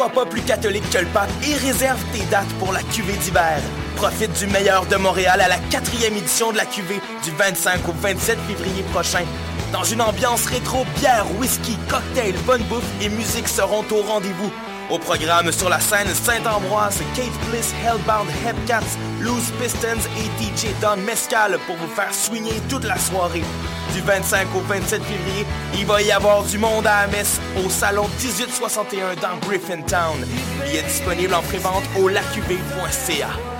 Sois pas plus catholique que le pape et réserve tes dates pour la cuvée d'hiver. Profite du meilleur de Montréal à la quatrième édition de la cuvée du 25 au 27 février prochain. Dans une ambiance rétro, bière, whisky, cocktail, bonne bouffe et musique seront au rendez-vous. Au programme sur la scène Saint-Ambroise, Kate Bliss, Hellbound, Hepcats, Loose Pistons et DJ Don Mescal pour vous faire swinger toute la soirée. Du 25 au 27 février, il va y avoir du monde à la messe au salon 1861 dans Griffintown. Il est disponible en prévente au lacuv.ca.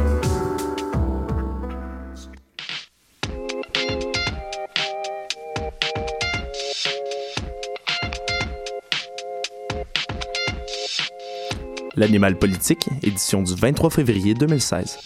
L'animal politique, édition du 23 février 2016.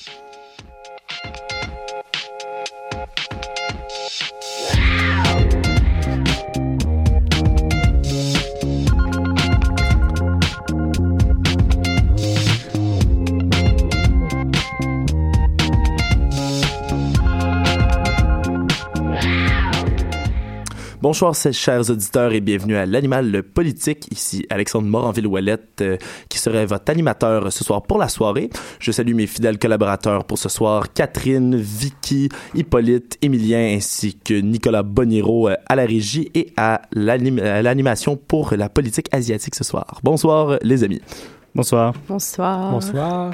Bonsoir, chers auditeurs, et bienvenue à l'Animal Politique. Ici Alexandre Moranville-Ouellette, euh, qui serait votre animateur ce soir pour la soirée. Je salue mes fidèles collaborateurs pour ce soir, Catherine, Vicky, Hippolyte, Emilien, ainsi que Nicolas Boniro euh, à la régie et à l'animation pour la politique asiatique ce soir. Bonsoir, les amis. Bonsoir. Bonsoir. Bonsoir.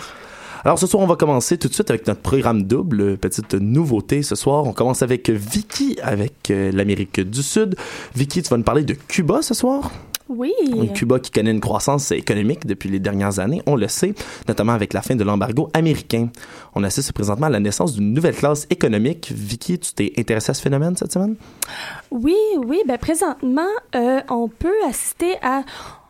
Alors ce soir, on va commencer tout de suite avec notre programme double. Petite nouveauté ce soir. On commence avec Vicky, avec euh, l'Amérique du Sud. Vicky, tu vas nous parler de Cuba ce soir? Oui. Cuba qui connaît une croissance économique depuis les dernières années, on le sait, notamment avec la fin de l'embargo américain. On assiste présentement à la naissance d'une nouvelle classe économique. Vicky, tu t'es intéressée à ce phénomène cette semaine? Oui, oui. Ben présentement, euh, on peut assister à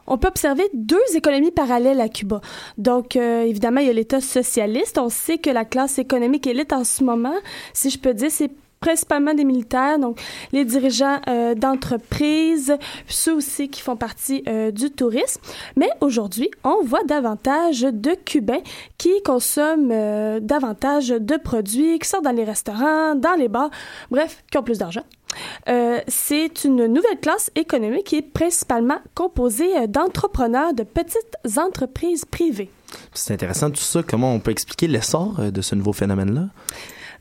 on peut observer deux économies parallèles à Cuba. Donc, euh, évidemment, il y a l'État socialiste. On sait que la classe économique élite en ce moment, si je peux dire, c'est principalement des militaires, donc les dirigeants euh, d'entreprises, ceux aussi qui font partie euh, du tourisme. Mais aujourd'hui, on voit davantage de Cubains qui consomment davantage de produits, qui sortent dans les restaurants, dans les bars, bref, qui ont plus d'argent. Euh, c'est une nouvelle classe économique qui est principalement composée euh, d'entrepreneurs de petites entreprises privées. C'est intéressant tout ça. Comment on peut expliquer l'essor euh, de ce nouveau phénomène-là?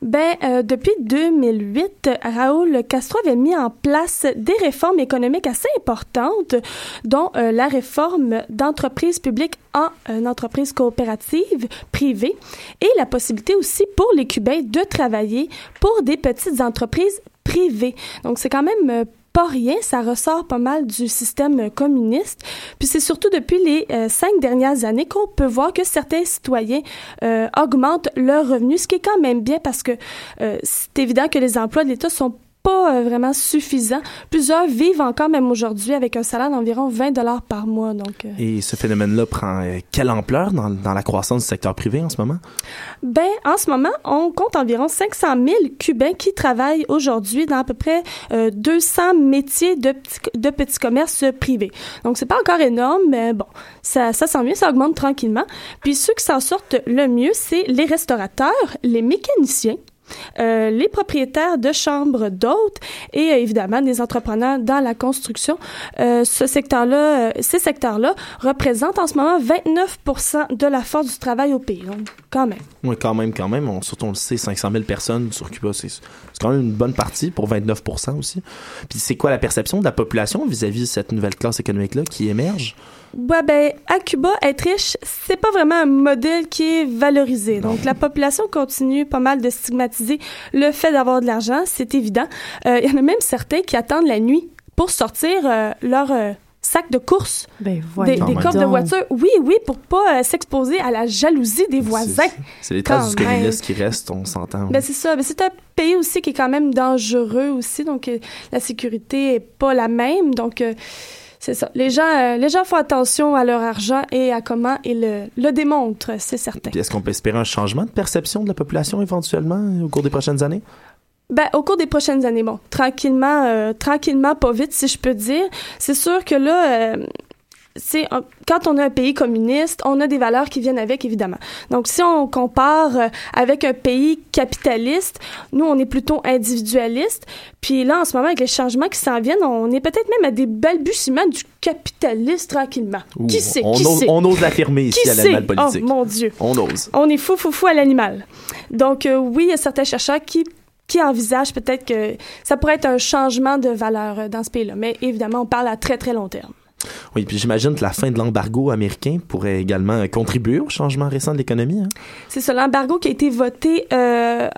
Ben, depuis 2008, Raoul Castro avait mis en place des réformes économiques assez importantes, dont la réforme d'entreprise publique en une entreprise coopérative privée et la possibilité aussi pour les Cubains de travailler pour des petites entreprises privé. Donc, c'est quand même euh, pas rien, ça ressort pas mal du système euh, communiste. Puis c'est surtout depuis les euh, cinq dernières années qu'on peut voir que certains citoyens augmentent leurs revenus, ce qui est quand même bien parce que c'est évident que les emplois de l'État sont pas euh, vraiment suffisant. Plusieurs vivent encore même aujourd'hui avec un salaire d'environ 20 dollars par mois. Donc, euh. Et ce phénomène-là prend euh, quelle ampleur dans, dans, la croissance du secteur privé en ce moment? Ben, en ce moment, on compte environ 500 000 Cubains qui travaillent aujourd'hui dans à peu près 200 métiers de, de petits commerces privés. Donc, c'est pas encore énorme, mais bon, ça, ça sent mieux, ça augmente tranquillement. Puis ceux qui s'en sortent le mieux, c'est les restaurateurs, les mécaniciens, euh, les propriétaires de chambres d'hôtes et euh, évidemment des entrepreneurs dans la construction. Euh, ce secteur-là, ces secteurs-là représentent en ce moment 29 de la force du travail au pays. Donc, quand même. Oui, quand même, quand même. On, surtout, on le sait, 500 000 personnes sur Cuba, c'est quand même une bonne partie pour 29 aussi. Puis c'est quoi la perception de la population vis-à-vis -vis de cette nouvelle classe économique-là qui émerge? Ouais, ben, à Cuba, être riche, c'est pas vraiment un modèle qui est valorisé. Donc, la population continue pas mal de stigmatiser le fait d'avoir de l'argent, c'est évident. Euh, il y en a même certains qui attendent la nuit pour sortir euh, leur euh, sac de course, ben, des, des coffres de voiture. Oui, oui, pour pas euh, s'exposer à la jalousie des voisins. C'est les traces du communisme qui restent, on s'entend. Ben, c'est ça. Ben, c'est un pays aussi qui est quand même dangereux aussi, donc euh, la sécurité est pas la même. Donc, euh, c'est ça. Les gens, euh, les gens font attention à leur argent et à comment ils le, le démontrent, c'est certain. Puis est-ce qu'on peut espérer un changement de perception de la population éventuellement au cours des prochaines années? Ben, au cours des prochaines années, bon, tranquillement, euh, tranquillement, pas vite, si je peux dire. C'est sûr que là, euh, c'est quand on a un pays communiste, on a des valeurs qui viennent avec évidemment. Donc si on compare euh, avec un pays capitaliste, nous on est plutôt individualiste. Puis là en ce moment avec les changements qui s'en viennent, on est peut-être même à des balbutiements du capitalisme tranquillement. Ouh, qui sait on qui ose, sait on ose l'affirmer ici Qui à l'animal politique. Oh mon Dieu. On ose. On est fou fou fou à l'animal. Donc euh, oui, il y a certains chercheurs qui qui envisagent peut-être que ça pourrait être un changement de valeur euh, dans ce pays-là. Mais évidemment, on parle à très très long terme. Oui, puis j'imagine que la fin de l'embargo américain pourrait également contribuer au changement récent de l'économie. Hein? C'est ça, l'embargo qui a été voté euh,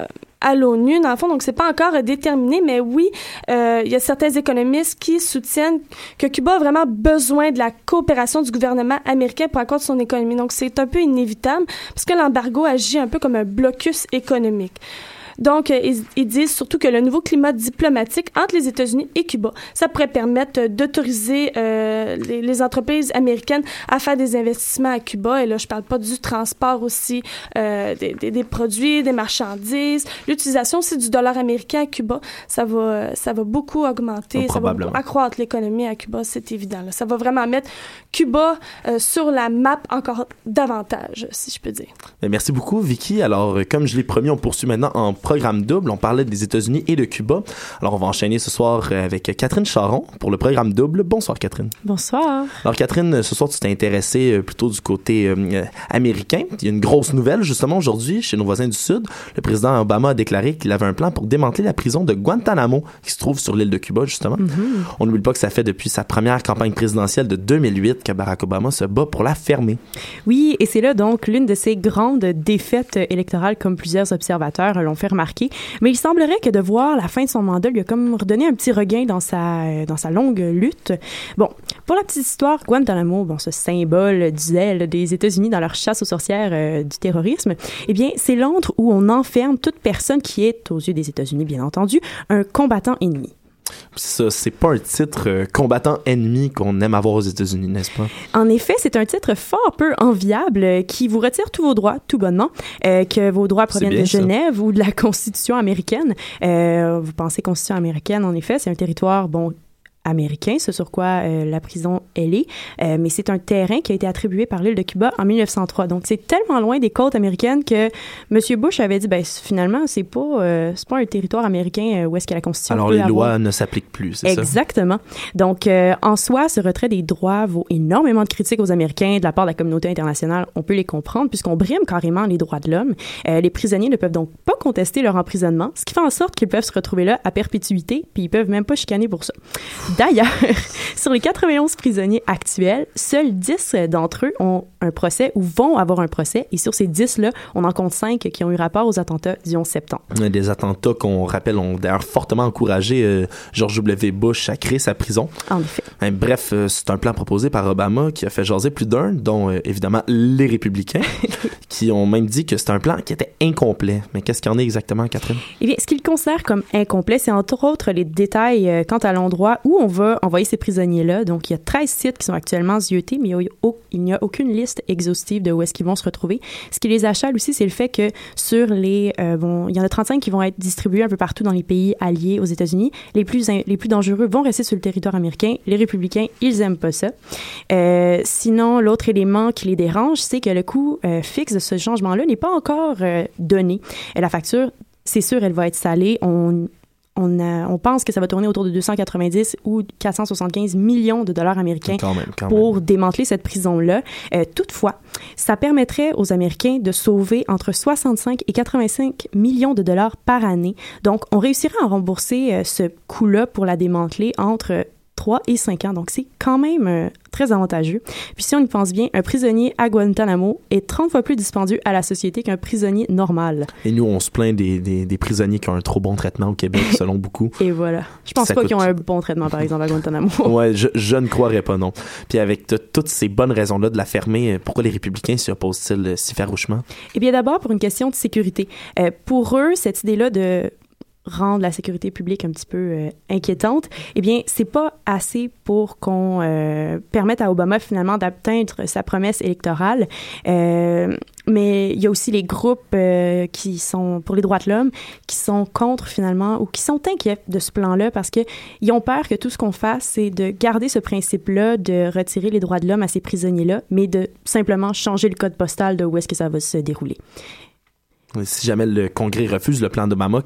à l'ONU, dans le fond, donc c'est pas encore déterminé, mais oui, euh, il y a certains économistes qui soutiennent que Cuba a vraiment besoin de la coopération du gouvernement américain pour accroître son économie. Donc c'est un peu inévitable, parce que l'embargo agit un peu comme un blocus économique. Donc, euh, ils, ils, disent surtout que le nouveau climat diplomatique entre les États-Unis et Cuba, ça pourrait permettre d'autoriser euh, les, les, entreprises américaines à faire des investissements à Cuba. Et là, je parle pas du transport aussi, euh, des, des, des, produits, des marchandises, l'utilisation aussi du dollar américain à Cuba. Ça va, ça va beaucoup augmenter, ça va accroître l'économie à Cuba, c'est évident. Là. Ça va vraiment mettre Cuba euh, sur la map encore davantage, si je peux dire. Mais merci beaucoup, Vicky. Alors, comme je l'ai promis, on poursuit maintenant en programme double. On parlait des États-Unis et de Cuba. Alors, on va enchaîner ce soir avec Catherine Charon pour le programme double. Bonsoir, Catherine. Bonsoir. Alors, Catherine, ce soir, tu t'es intéressée plutôt du côté euh, américain. Il y a une grosse nouvelle, justement, aujourd'hui, chez nos voisins du Sud. Le président Obama a déclaré qu'il avait un plan pour démanteler la prison de Guantanamo, qui se trouve sur l'île de Cuba, justement. Mm -hmm. On n'oublie pas que ça fait depuis sa première campagne présidentielle de 2008 que Barack Obama se bat pour la fermer. Oui, et c'est là, donc, l'une de ses grandes défaites électorales, comme plusieurs observateurs l'ont fait remarquer. Mais il semblerait que de voir la fin de son mandat lui a comme redonné un petit regain dans sa, dans sa longue lutte. Bon, pour la petite histoire, Guantanamo, bon, ce symbole du zèle des États-Unis dans leur chasse aux sorcières euh, du terrorisme, eh bien, c'est l'antre où on enferme toute personne qui est, aux yeux des États-Unis, bien entendu, un combattant ennemi. Ça, c'est pas un titre euh, combattant ennemi qu'on aime avoir aux États-Unis, n'est-ce pas? En effet, c'est un titre fort peu enviable euh, qui vous retire tous vos droits, tout bonnement, euh, que vos droits proviennent de Genève ça. ou de la Constitution américaine. Vous pensez Constitution américaine, en effet, c'est un territoire, bon, américain, ce sur quoi euh, la prison elle est, euh, mais c'est un terrain qui a été attribué par l'île de Cuba en 1903. Donc c'est tellement loin des côtes américaines que M. Bush avait dit ben finalement c'est pas euh, c'est pas un territoire américain où est-ce que la constitution Alors les lois ne s'appliquent plus, c'est ça? Exactement. Donc en soi ce retrait des droits vaut énormément de critiques aux Américains de la part de la communauté internationale. On peut les comprendre puisqu'on brime carrément les droits de l'homme. les prisonniers ne peuvent donc pas contester leur emprisonnement, ce qui fait en sorte qu'ils peuvent se retrouver là à perpétuité, puis ils peuvent même pas chicaner pour ça. D'ailleurs, sur les 91 prisonniers actuels, seuls 10 d'entre eux ont un procès ou vont avoir un procès. Et sur ces 10-là, on en compte 5 qui ont eu rapport aux attentats du 11 septembre. Des attentats qu'on rappelle ont d'ailleurs fortement encouragé euh, George W. Bush à créer sa prison. En effet. Hein, bref, euh, c'est un plan proposé par Obama qui a fait jaser plus d'un, dont euh, évidemment les républicains, qui ont même dit que c'est un plan qui était incomplet. Mais qu'est-ce qu'il en est exactement, Catherine? Eh bien, ce qu'ils considèrent comme incomplet, c'est entre autres les détails quant à l'endroit où on va envoyer ces prisonniers-là. Donc, il y a 13 sites qui sont actuellement ziotés, mais il n'y a aucune liste exhaustive de où est-ce qu'ils vont se retrouver. Ce qui les achale aussi, c'est le fait que sur les... bon, il y en a 35 qui vont être distribués un peu partout dans les pays alliés aux États-Unis. Les plus, les plus dangereux vont rester sur le territoire américain. Les républicains, ils aiment pas ça. Euh, sinon, l'autre élément qui les dérange, c'est que le coût euh, fixe de ce changement-là n'est pas encore euh, donné. Et la facture, c'est sûr, elle va être salée. On, on, pense que ça va tourner autour de 290 ou 475 millions de dollars américains pour démanteler cette prison-là. Euh, toutefois, ça permettrait aux Américains de sauver entre 65 et 85 millions de dollars par année. Donc, on réussirait à rembourser euh, ce coût-là pour la démanteler entre 3 et 5 ans. Donc, c'est quand même euh, très avantageux. Puis, si on y pense bien, un prisonnier à Guantanamo est 30 fois plus dispendieux à la société qu'un prisonnier normal. Et nous, on se plaint des, des, prisonniers qui ont un trop bon traitement au Québec, selon beaucoup. et voilà. Je pense pas qu'ils ont un bon traitement, par exemple, à Guantanamo. ouais, je, je, ne croirais pas, non. Puis, avec toutes ces bonnes raisons-là de la fermer, pourquoi les républicains s'y opposent-ils euh, si farouchement? Eh bien, d'abord, pour une question de sécurité. Euh, pour eux, cette idée-là de rendre la sécurité publique un petit peu euh, inquiétante, eh bien, c'est pas assez pour qu'on euh, permette à Obama finalement d'atteindre sa promesse électorale. Euh, mais il y a aussi les groupes qui sont pour les droits de l'homme qui sont contre finalement ou qui sont inquiets de ce plan-là parce que ils ont peur que tout ce qu'on fasse c'est de garder ce principe-là de retirer les droits de l'homme à ces prisonniers-là, mais de simplement changer le code postal de où est-ce que ça va se dérouler si jamais le Congrès refuse le plan d'Obama,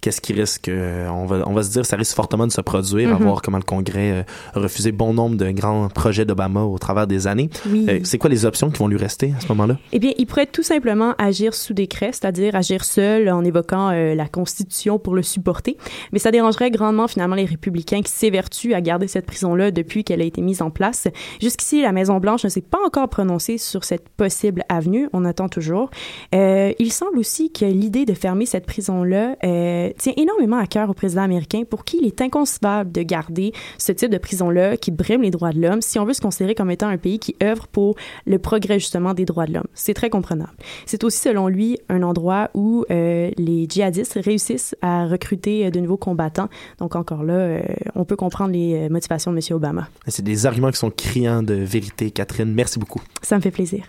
qu'est-ce qui risque euh, on va on va se dire ça risque fortement de se produire, à mm-hmm. voir comment le Congrès euh, a refusé bon nombre de grands projets d'Obama au travers des années. Euh, c'est quoi les options qui vont lui rester à ce moment-là? Eh bien, il pourrait tout simplement agir sous décret, c'est-à-dire agir seul en évoquant la Constitution pour le supporter. Mais ça dérangerait grandement finalement les républicains qui s'évertuent à garder cette prison-là depuis qu'elle a été mise en place. Jusqu'ici, la Maison Blanche ne s'est pas encore prononcée sur cette possible avenue. On attend toujours. il semble aussi que l'idée de fermer cette prison-là euh, tient énormément à cœur au président américain pour qui il est inconcevable de garder ce type de prison-là qui brime les droits de l'homme si on veut se considérer comme étant un pays qui œuvre pour le progrès justement des droits de l'homme. C'est très comprenable. C'est aussi selon lui un endroit où euh, les djihadistes réussissent à recruter de nouveaux combattants. Donc encore là, euh, on peut comprendre les motivations de M. Obama. C'est des arguments qui sont criants de vérité, Catherine. Merci beaucoup. Ça me fait plaisir.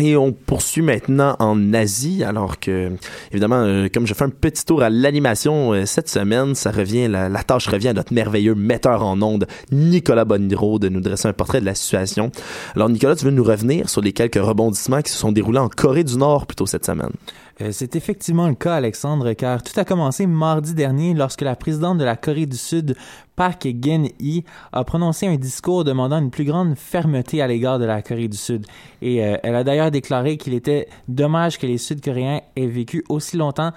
Et on poursuit maintenant en Asie, alors que, évidemment, euh, comme je fais un petit tour à l'animation euh, cette semaine, ça revient, la, tâche revient à notre merveilleux metteur en ondes, Nicolas Boniro, de nous dresser un portrait de la situation. Alors, Nicolas, tu veux nous revenir sur les quelques rebondissements qui se sont déroulés en Corée du Nord plutôt cette semaine? Euh, c'est effectivement le cas, Alexandre, car tout a commencé mardi dernier lorsque la présidente de la Corée du Sud, Park Geun-hye, a prononcé un discours demandant une plus grande fermeté à l'égard de la Corée du Sud. Et euh, elle a d'ailleurs déclaré qu'il était dommage que les Sud-Coréens aient vécu aussi longtemps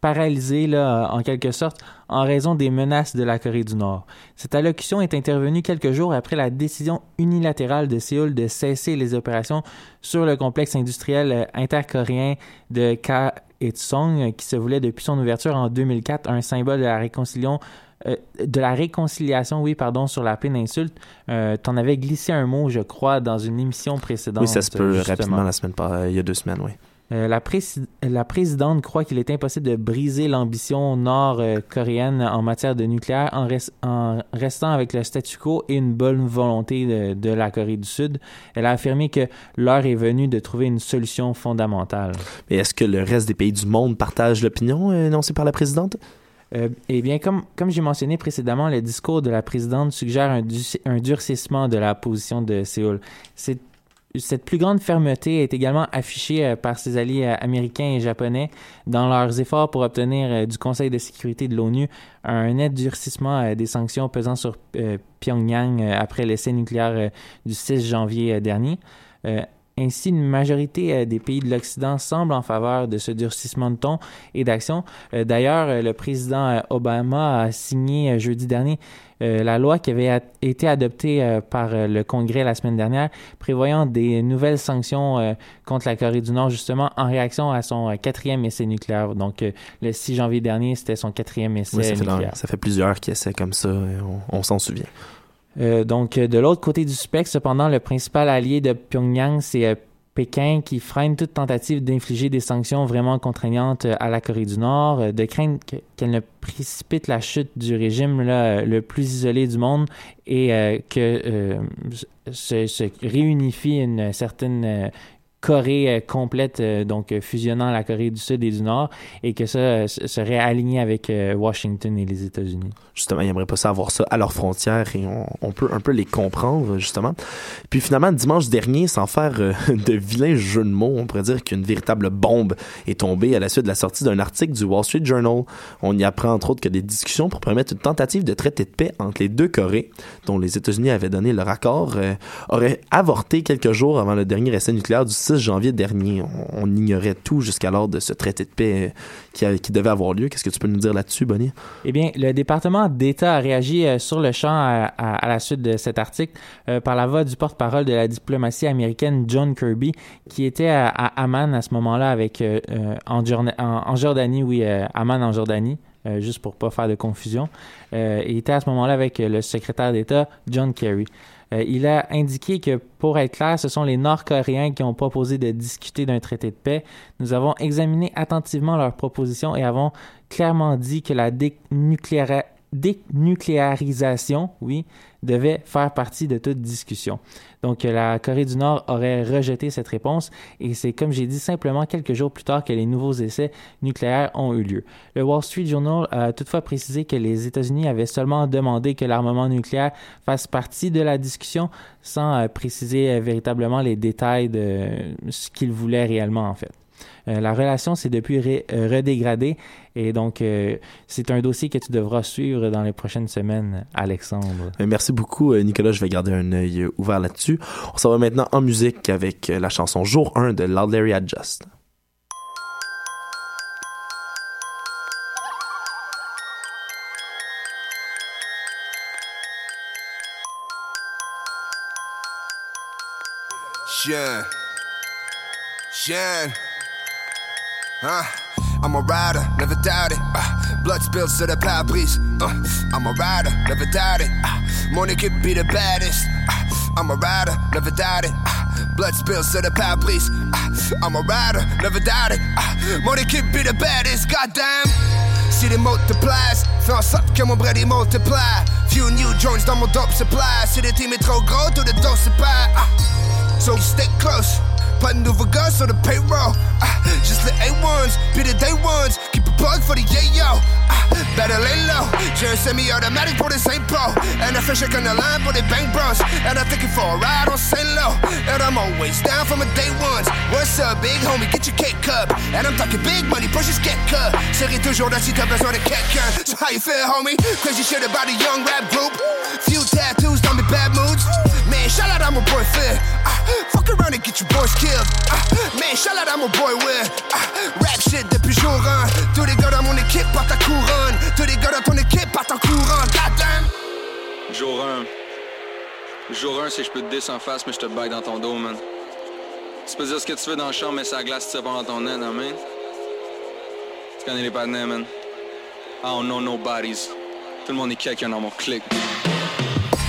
paralysés, là, en quelque sorte, en raison des menaces de la Corée du Nord. Cette allocution est intervenue quelques jours après la décision unilatérale de Séoul de cesser les opérations sur le complexe industriel euh, intercoréen de Kaesong, qui se voulait depuis son ouverture en 2004 un symbole de la réconciliation euh, de la réconciliation, oui, pardon, sur la péninsule. Euh, tu en avais glissé un mot, je crois, dans une émission précédente. Oui, ça se peut rapidement la semaine, il y a deux semaines, oui. Euh, la, la, présidente croit qu'il est impossible de briser l'ambition nord-coréenne en matière de nucléaire en, en, restant avec le statu quo et une bonne volonté de, de, la Corée du Sud. Elle a affirmé que l'heure est venue de trouver une solution fondamentale. Mais est-ce que le reste des pays du monde partagent l'opinion énoncée par la présidente? Euh, eh bien, comme, comme j'ai mentionné précédemment, le discours de la présidente suggère un, durcissement de la position de Séoul. Cette plus grande fermeté est également affichée euh, par ses alliés euh, américains et japonais dans leurs efforts pour obtenir du Conseil de sécurité de l'ONU un net durcissement des sanctions pesant sur Pyongyang après l'essai nucléaire du 6 janvier dernier. Ainsi, une majorité des pays de l'Occident semble en faveur de ce durcissement de ton et d'action. D'ailleurs, le président Obama a signé jeudi dernier euh, la loi qui avait été adoptée euh, par euh, le Congrès la semaine dernière, prévoyant des nouvelles sanctions contre la Corée du Nord, justement en réaction à son quatrième essai nucléaire. Donc, le 6 janvier dernier, c'était son quatrième essai ça nucléaire. Fait, ça fait plusieurs qui essaient comme ça, on, on s'en souvient. Donc, de l'autre côté du spectre, cependant, le principal allié de Pyongyang, c'est Pékin qui freine toute tentative d'infliger des sanctions vraiment contraignantes euh, à la Corée du Nord, euh, de craindre qu'elle ne précipite la chute du régime le plus isolé du monde et euh, que se, réunifie une certaine Corée euh, complète, euh, donc euh, fusionnant la Corée du Sud et du Nord, et que ça serait aligné avec Washington et les États-Unis. Justement, ils n'aimeraient pas ça avoir ça à leurs frontières et on, peut un peu les comprendre, justement. Puis finalement, dimanche dernier, sans faire de vilains jeux de mots, on pourrait dire qu'une véritable bombe est tombée à la suite de la sortie d'un article du Wall Street Journal. On y apprend entre autres que des discussions pour permettre une tentative de traité de paix entre les deux Corées, dont les États-Unis avaient donné leur accord, auraient avorté quelques jours avant le dernier essai nucléaire du 6 janvier dernier. On, ignorait tout jusqu'alors de ce traité de paix euh, qui, devait avoir lieu. Qu'est-ce que tu peux nous dire là-dessus, Bonnie? Eh bien, le département d'État a réagi euh, sur le champ à, la suite de cet article euh, par la voix du porte-parole de la diplomatie américaine, John Kirby, qui était à, Amman à ce moment-là avec en, en, Jordanie, oui, Amman en Jordanie. juste pour pas faire de confusion. il était à ce moment-là avec le secrétaire d'État John Kerry. Euh, il a indiqué que, pour être clair, ce sont les Nord-Coréens qui ont proposé de discuter d'un traité de paix. Nous avons examiné attentivement leurs propositions et avons clairement dit que la dénucléarisation, oui, devait faire partie de toute discussion. Donc la Corée du Nord aurait rejeté cette réponse et c'est comme j'ai dit simplement quelques jours plus tard que les nouveaux essais nucléaires ont eu lieu. Le Wall Street Journal a toutefois précisé que les États-Unis avaient seulement demandé que l'armement nucléaire fasse partie de la discussion sans euh, préciser euh, véritablement les détails de ce qu'ils voulaient réellement en fait. Euh, la relation s'est depuis euh, redégradée et donc euh, c'est un dossier que tu devras suivre dans les prochaines semaines, Alexandre. Merci beaucoup, Nicolas. Je vais garder un œil ouvert là-dessus. On s'en va maintenant en musique avec la chanson Jour 1 de Loud Larry Adjust. Huh? I'm a rider, never doubt it. Uh, blood spills to the pare Uh, I'm a rider, never doubt it. Uh, money could be the baddest. Uh, I'm a rider, never doubt it. Uh, blood spills to the pare Uh, I'm a rider, never doubt it. Uh, money could be the baddest. Goddamn. Les multiplies, fais en sorte que mon bread multiply. Few new joints dans mon dope supply. Si le team est trop gros, tout le dos se. Uh, so stay close. Pas de nouveaux gars sur the payroll. Ah, just the A1s, be the day ones. Keep a plug for the yayo. Ah, better lay low. J'ai un semi-automatic pour les Saint Pro. And a fish on the line for the bank bros. And I'm thinking for a ride on Saint Low. And I'm always down from a day ones. What's up, big homie? Get your cake cup. And I'm talking big money, push your get cut. Serai toujours là si t'as besoin de quelqu'un. So how you feel, homie? Crazy shit about a young rap group. Few tattoos, don't be bad moods. Man, shout out, I'm a boy Phil. Ah, fuck around and get your boys killed. Ah, man, shout out I'm mon boy Will. Ah, rap shit depuis jour 1. Tous les gars dans mon équipe partent à couronne. Tous les gars dans ton équipe partent en courant. Goddamn. Jour 1. Jour 1, c'est je peux te descendre en face, mais je te baille dans ton dos, man. Tu peux dire ce que tu veux dans le champ, mais ça glace, tu sais pas dans ton nez, hein, man. Tu connais les partenaires, man. I don't know nobodies. Tout le monde est quelqu'un dans mon clic.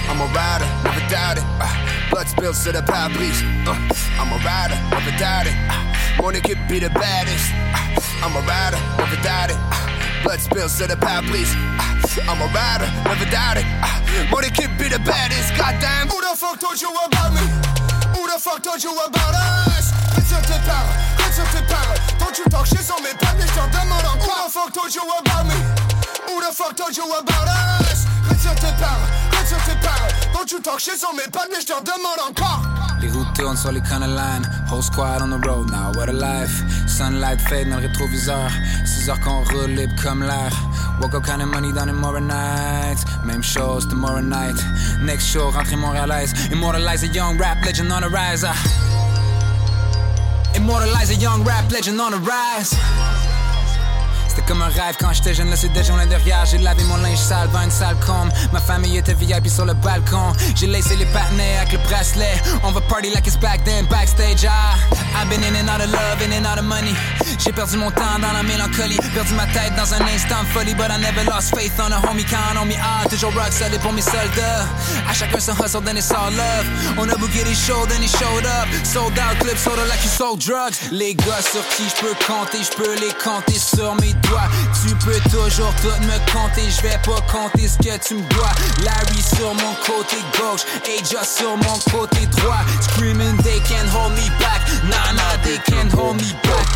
I'm a rider, never doubt it. Uh. Blood spills to the pare Uh, I'm a rider, never doubt it. Uh, Morning could be the baddest. Uh, I'm a rider, never doubt it. Uh, blood spills to the pare Uh, I'm a rider, never doubt it. Uh, Morning could be the baddest. Goddamn. Who the fuck told you about me? Who the fuck told you about us? It's a tes paroles, tes paroles. Don't you talk shit on mes mais j'en demande encore. Who the fuck told you about me? Who the fuck told you about us? It's a tes paroles. sur tes paroles. Quand tu talk shit sur mes pattes, mais je t'en demande encore. Les routes tournent sur les corner line. Whole squad on the road now, what a life. Sunlight fade dans le rétroviseur. 6 heures qu'on roule libre comme l'air. Woke up kind of money down in more nights. Même chose tomorrow night. Next show, rentrée montréalaise. Immortalize a young rap legend on the rise. Uh. Immortalize a young rap legend on the rise. Comme un rêve quand j'étais jeune, là c'est déjà journées derrière. J'ai lavé mon linge sale dans une salle com. Ma famille était VIP sur le balcon. J'ai laissé les patinets avec le bracelet. On va party like it's back then, backstage. Ah, I've been in and out of love, in and out of money. J'ai perdu mon temps dans la mélancolie. Perdu ma tête dans un instant folie. But I never lost faith on a homie count on me. Ah, toujours rock solid pour mes soldats. À chacun son hustle, then it's all love. On a booké des shows, then he showed up. Sold out, clip, sold out like you sold drugs. Les gars sur qui je peux compter, je peux les compter sur mes tu peux toujours tout me compter, je vais pas compter ce que tu me dois. Larry sur mon côté gauche, Aja sur mon côté droit. Screaming, they can't hold me back. Nah, nah, they can't hold me back.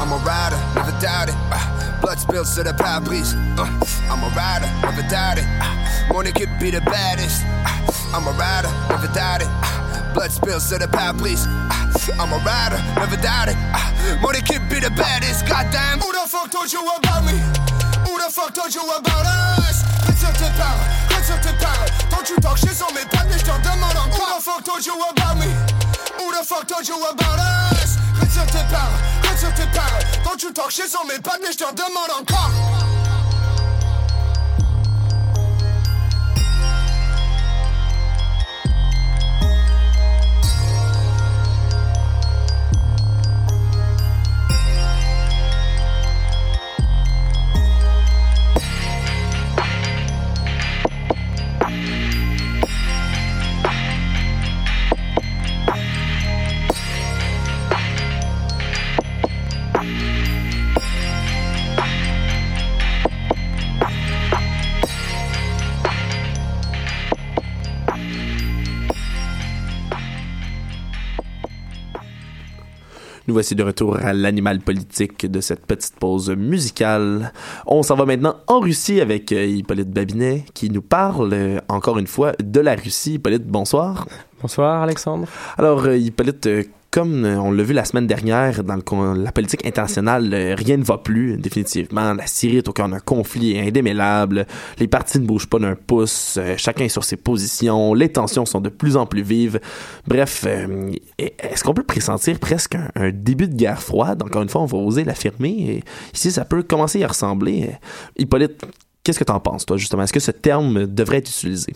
I'm a rider, never doubt it. Uh, blood spills to the pare-brise. Uh, I'm a rider, never doubt it. Uh, Money could be the baddest. I'm a rider, never doubt it. Blood spills to the pare-brise. Uh, I'm a rider, never doubt it. Uh, money could be the baddest. Goddamn, who the fuck told you about me? Who the fuck told you about us? Up tes up tes. Don't you talk shit sur mes pattes, mais j't'en demande encore. Who the fuck told you about me? Who the fuck told you about us? Retire tes paroles, retire tes paroles. Don't you talk shit sur mes pattes, mais j't'en demande encore. Nous voici de retour à l'animal politique de cette petite pause musicale. On s'en va maintenant en Russie avec euh, Hippolyte Babinet qui nous parle euh, encore une fois de la Russie. Hippolyte, bonsoir. Bonsoir Alexandre. Alors euh, Hippolyte, comme euh, on l'a vu la semaine dernière dans la politique internationale, euh, rien ne va plus définitivement. La Syrie est au cœur d'un conflit indémêlable. Les partis ne bougent pas d'un pouce. Euh, chacun est sur ses positions. Les tensions sont de plus en plus vives. Bref, est-ce qu'on peut pressentir presque un, début de guerre froide? Encore une fois, on va oser l'affirmer. Ici, ça peut commencer à ressembler. Hippolyte, Qu'est-ce que tu en penses, toi, justement? Est-ce que ce terme devrait être utilisé?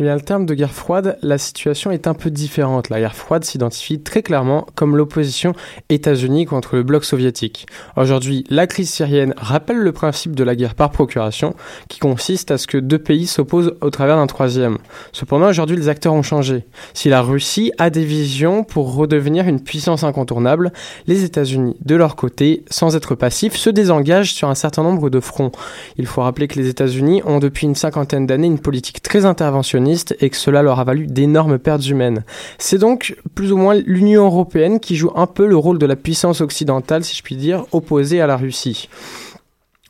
Eh bien, le terme de guerre froide, la situation est un peu différente. La guerre froide s'identifie très clairement comme l'opposition États-Unis contre le bloc soviétique. Aujourd'hui, la crise syrienne rappelle le principe de la guerre par procuration, qui consiste à ce que deux pays s'opposent au travers d'un troisième. Cependant, aujourd'hui, les acteurs ont changé. Si la Russie a des visions pour redevenir une puissance incontournable, les États-Unis, de leur côté, sans être passifs, se désengagent sur un certain nombre de fronts. Il faut rappeler que les États-Unis ont depuis une cinquantaine d'années une politique très interventionniste et que cela leur a valu d'énormes pertes humaines. C'est donc plus ou moins l'Union européenne qui joue un peu le rôle de la puissance occidentale, si je puis dire, opposée à la Russie.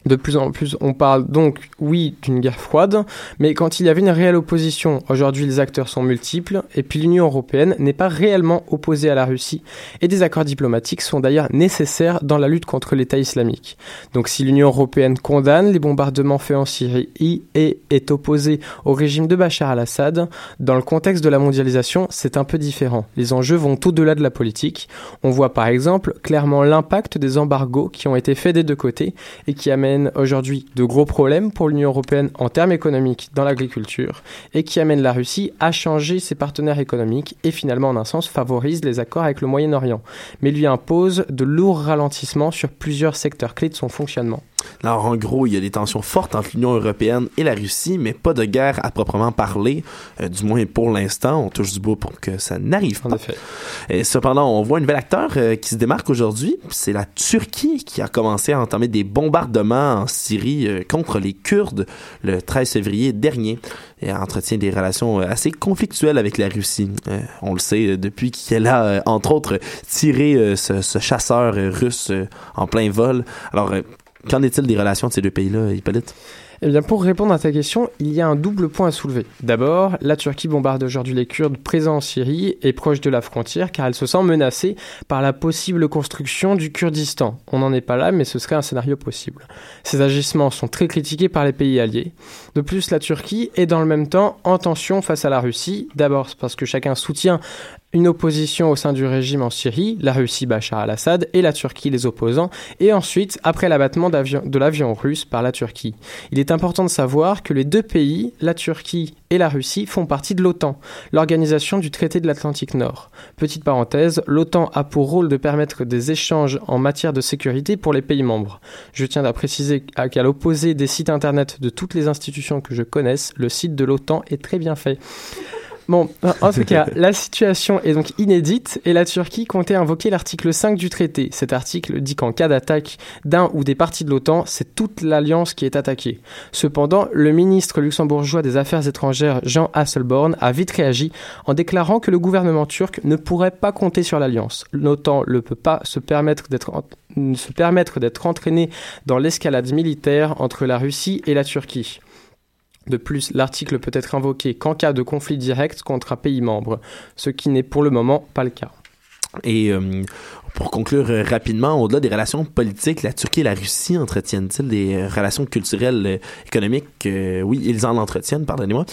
De plus en plus, on parle donc, oui, d'une guerre froide, mais quand il y avait une réelle opposition, aujourd'hui les acteurs sont multiples, et puis l'Union européenne n'est pas réellement opposée à la Russie, et des accords diplomatiques sont d'ailleurs nécessaires dans la lutte contre l'État islamique. Donc si l'Union européenne condamne les bombardements faits en Syrie et est opposée au régime de Bachar al-Assad, dans le contexte de la mondialisation, c'est un peu différent. Les enjeux vont au-delà de la politique. On voit par exemple clairement l'impact des embargos qui ont été faits des deux côtés et qui amènent aujourd'hui de gros problèmes pour l'Union européenne en termes économiques dans l'agriculture et qui amène la Russie à changer ses partenaires économiques et finalement en un sens favorise les accords avec le Moyen-Orient, mais lui impose de lourds ralentissements sur plusieurs secteurs clés de son fonctionnement. Alors, en gros, il y a des tensions fortes entre l'Union européenne et la Russie, mais pas de guerre à proprement parler, euh, du moins pour l'instant. On touche du bout pour que ça n'arrive pas. En effet. Et cependant, on voit un nouvel acteur euh, qui se démarque aujourd'hui. C'est la Turquie qui a commencé à entamer des bombardements en Syrie euh, contre les Kurdes le 13 février dernier et entretient des relations assez conflictuelles avec la Russie. on le sait depuis qu'elle a, entre autres, tiré ce, ce, chasseur russe en plein vol. Alors, Qu'en est-il des relations de ces deux pays-là, Hippolyte? Eh bien, pour répondre à ta question, il y a un double point à soulever. D'abord, la Turquie bombarde aujourd'hui les Kurdes présents en Syrie et proches de la frontière car elle se sent menacée par la possible construction du Kurdistan. On n'en est pas là, mais ce serait un scénario possible. Ces agissements sont très critiqués par les pays alliés. De plus, la Turquie est dans le même temps en tension face à la Russie, d'abord parce que chacun soutient une opposition au sein du régime en Syrie, la Russie Bachar al-Assad et la Turquie les opposants, et ensuite après l'abattement de l'avion russe par la Turquie. Il est important de savoir que les deux pays, la Turquie et la Russie, font partie de l'OTAN, l'organisation du traité de l'Atlantique Nord. Petite parenthèse, l'OTAN a pour rôle de permettre des échanges en matière de sécurité pour les pays membres. Je tiens à préciser qu'à l'opposé des sites internet de toutes les institutions que je connaisse, le site de l'OTAN est très bien fait. Bon, en tout cas, la situation est donc inédite et la Turquie comptait invoquer l'article 5 du traité. Cet article dit qu'en cas d'attaque d'un ou des parties de l'OTAN, c'est toute l'alliance qui est attaquée. Cependant, le ministre luxembourgeois des Affaires étrangères Jean Hasselborn a vite réagi en déclarant que le gouvernement turc ne pourrait pas compter sur l'alliance. L'OTAN ne peut pas se permettre d'être se permettre d'être entraîné dans l'escalade militaire entre la Russie et la Turquie. De plus, l'article peut être invoqué qu'en cas de conflit direct contre un pays membre, ce qui n'est pour le moment pas le cas. Et euh, pour conclure euh, rapidement, au-delà des relations politiques, la Turquie et la Russie entretiennent-ils des relations culturelles, euh, économiques? Oui, ils en entretiennent, pardonnez-moi.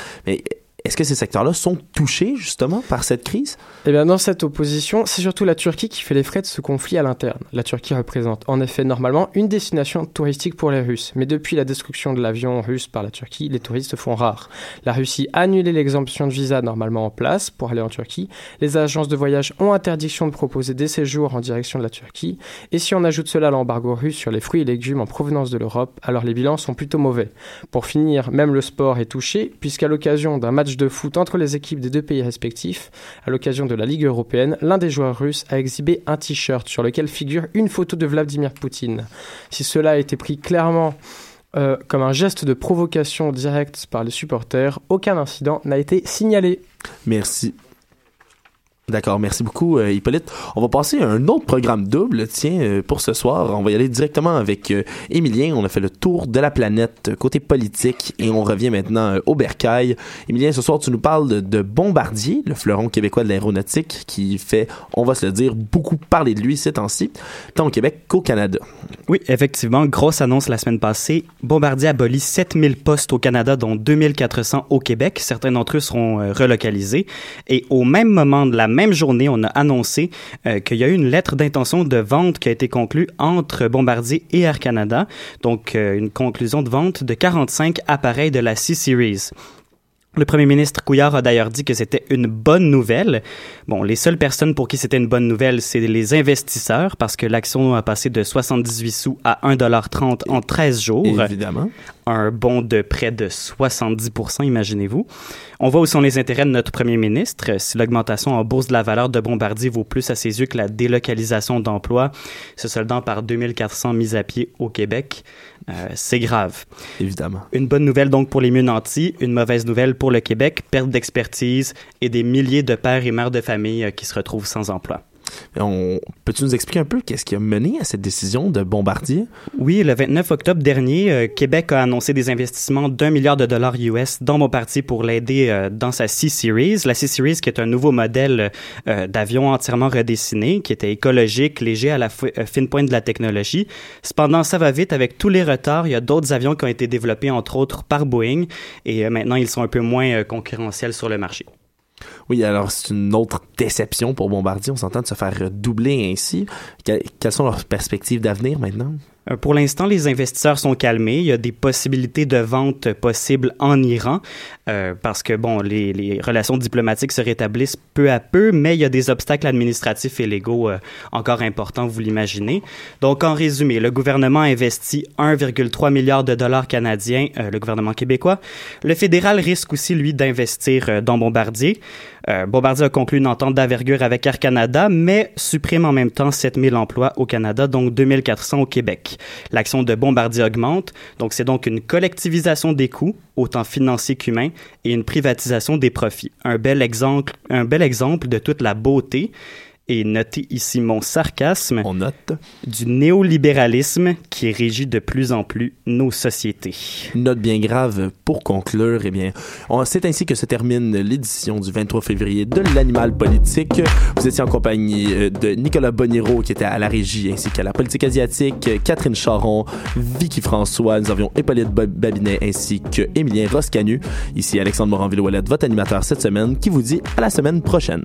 Est-ce que ces secteurs-là sont touchés justement par cette crise? Eh bien, dans cette opposition, c'est surtout la Turquie qui fait les frais de ce conflit à l'interne. La Turquie représente en effet normalement une destination touristique pour les Russes, mais depuis la destruction de l'avion russe par la Turquie, les touristes se font rares. La Russie a annulé l'exemption de visa normalement en place pour aller en Turquie. Les agences de voyage ont interdiction de proposer des séjours en direction de la Turquie. Et si on ajoute cela à l'embargo russe sur les fruits et légumes en provenance de l'Europe, alors les bilans sont plutôt mauvais. Pour finir, même le sport est touché, puisqu'à l'occasion d'un match de foot entre les équipes des deux pays respectifs. À l'occasion de la Ligue européenne, l'un des joueurs russes a exhibé un t-shirt sur lequel figure une photo de Vladimir Poutine. Si cela a été pris clairement euh, comme un geste de provocation directe par les supporters, aucun incident n'a été signalé. Merci. D'accord, merci beaucoup euh, Hippolyte. On va passer à un autre programme double, tiens, euh, pour ce soir. On va y aller directement avec euh, Émilien. On a fait le tour de la planète côté politique et on revient maintenant au Bercail. Émilien, ce soir, tu nous parles de, Bombardier, le fleuron québécois de l'aéronautique qui fait, on va se le dire, beaucoup parler de lui ces temps-ci, tant au Québec qu'au Canada. Oui, effectivement, grosse annonce la semaine passée. Bombardier abolit 7000 postes au Canada, dont 2400 au Québec. Certains d'entre eux seront relocalisés. Et au même moment de la même même journée, on a annoncé euh, qu'il y a eu une lettre d'intention de vente qui a été conclue entre Bombardier et Air Canada. Donc, euh, une conclusion de vente de 45 appareils de la C-Series. Le premier ministre Couillard a d'ailleurs dit que c'était une bonne nouvelle. Bon, les seules personnes pour qui c'était une bonne nouvelle, c'est les investisseurs, parce que l'action a passé de 78 sous à 1,30 en 13 jours. Évidemment. Un bond de près de 70% imaginez-vous. On voit où sont les intérêts de notre premier ministre. Si l'augmentation en bourse de la valeur de Bombardier vaut plus à ses yeux que la délocalisation d'emplois, se soldant par 2400 mises à pied au Québec, euh, c'est grave. Évidemment. Une bonne nouvelle donc pour les mieux nantis, une mauvaise nouvelle pour le Québec, perte d'expertise et des milliers de pères et mères de famille euh, qui se retrouvent sans emploi. On... Peux-tu nous expliquer un peu qu'est-ce qui a mené à cette décision de Bombardier? Oui, le 29 octobre dernier, euh, Québec a annoncé des investissements d'un milliard de dollars US dans Bombardier pour l'aider euh, dans sa C-Series. La C-Series qui est un nouveau modèle euh, d'avion entièrement redessiné, qui était écologique, léger à la fine pointe de la technologie. Cependant, ça va vite avec tous les retards. Il y a d'autres avions qui ont été développés, entre autres, par Boeing, et maintenant, ils sont un peu moins concurrentiels sur le marché. Oui, alors c'est une autre déception pour Bombardier. On s'entend de se faire doubler ainsi. quelles sont leurs perspectives d'avenir maintenant? Euh, pour l'instant, les investisseurs sont calmés. Il y a des possibilités de vente possibles en Iran euh, parce que bon, les, relations diplomatiques se rétablissent peu à peu, mais il y a des obstacles administratifs et légaux euh, encore importants, vous l'imaginez. Donc, en résumé, le gouvernement investit 1,3 milliard de dollars canadiens, le gouvernement québécois. Le fédéral risque aussi, lui, d'investir dans Bombardier. Bombardier a conclu une entente d'envergure avec Air Canada, mais supprime en même temps 7000 emplois au Canada, donc 2400 au Québec. L'action de Bombardier augmente, donc c'est donc une collectivisation des coûts, autant financiers qu'humains, et une privatisation des profits. Un bel exemple, un bel exemple de toute la beauté et notez ici mon sarcasme. On note. Du néolibéralisme qui régit de plus en plus nos sociétés. Note bien grave pour conclure, eh bien, c'est ainsi que se termine l'édition du 23 février de l'Animal politique. Vous étiez en compagnie euh, de Nicolas Boniro qui était à la régie ainsi qu'à la politique asiatique, Catherine Charon, Vicky François, nous avions Hippolyte Babinet ainsi que Émilien Roscanu. Ici Alexandre Moranville-Ouellette, votre animateur cette semaine, qui vous dit à la semaine prochaine.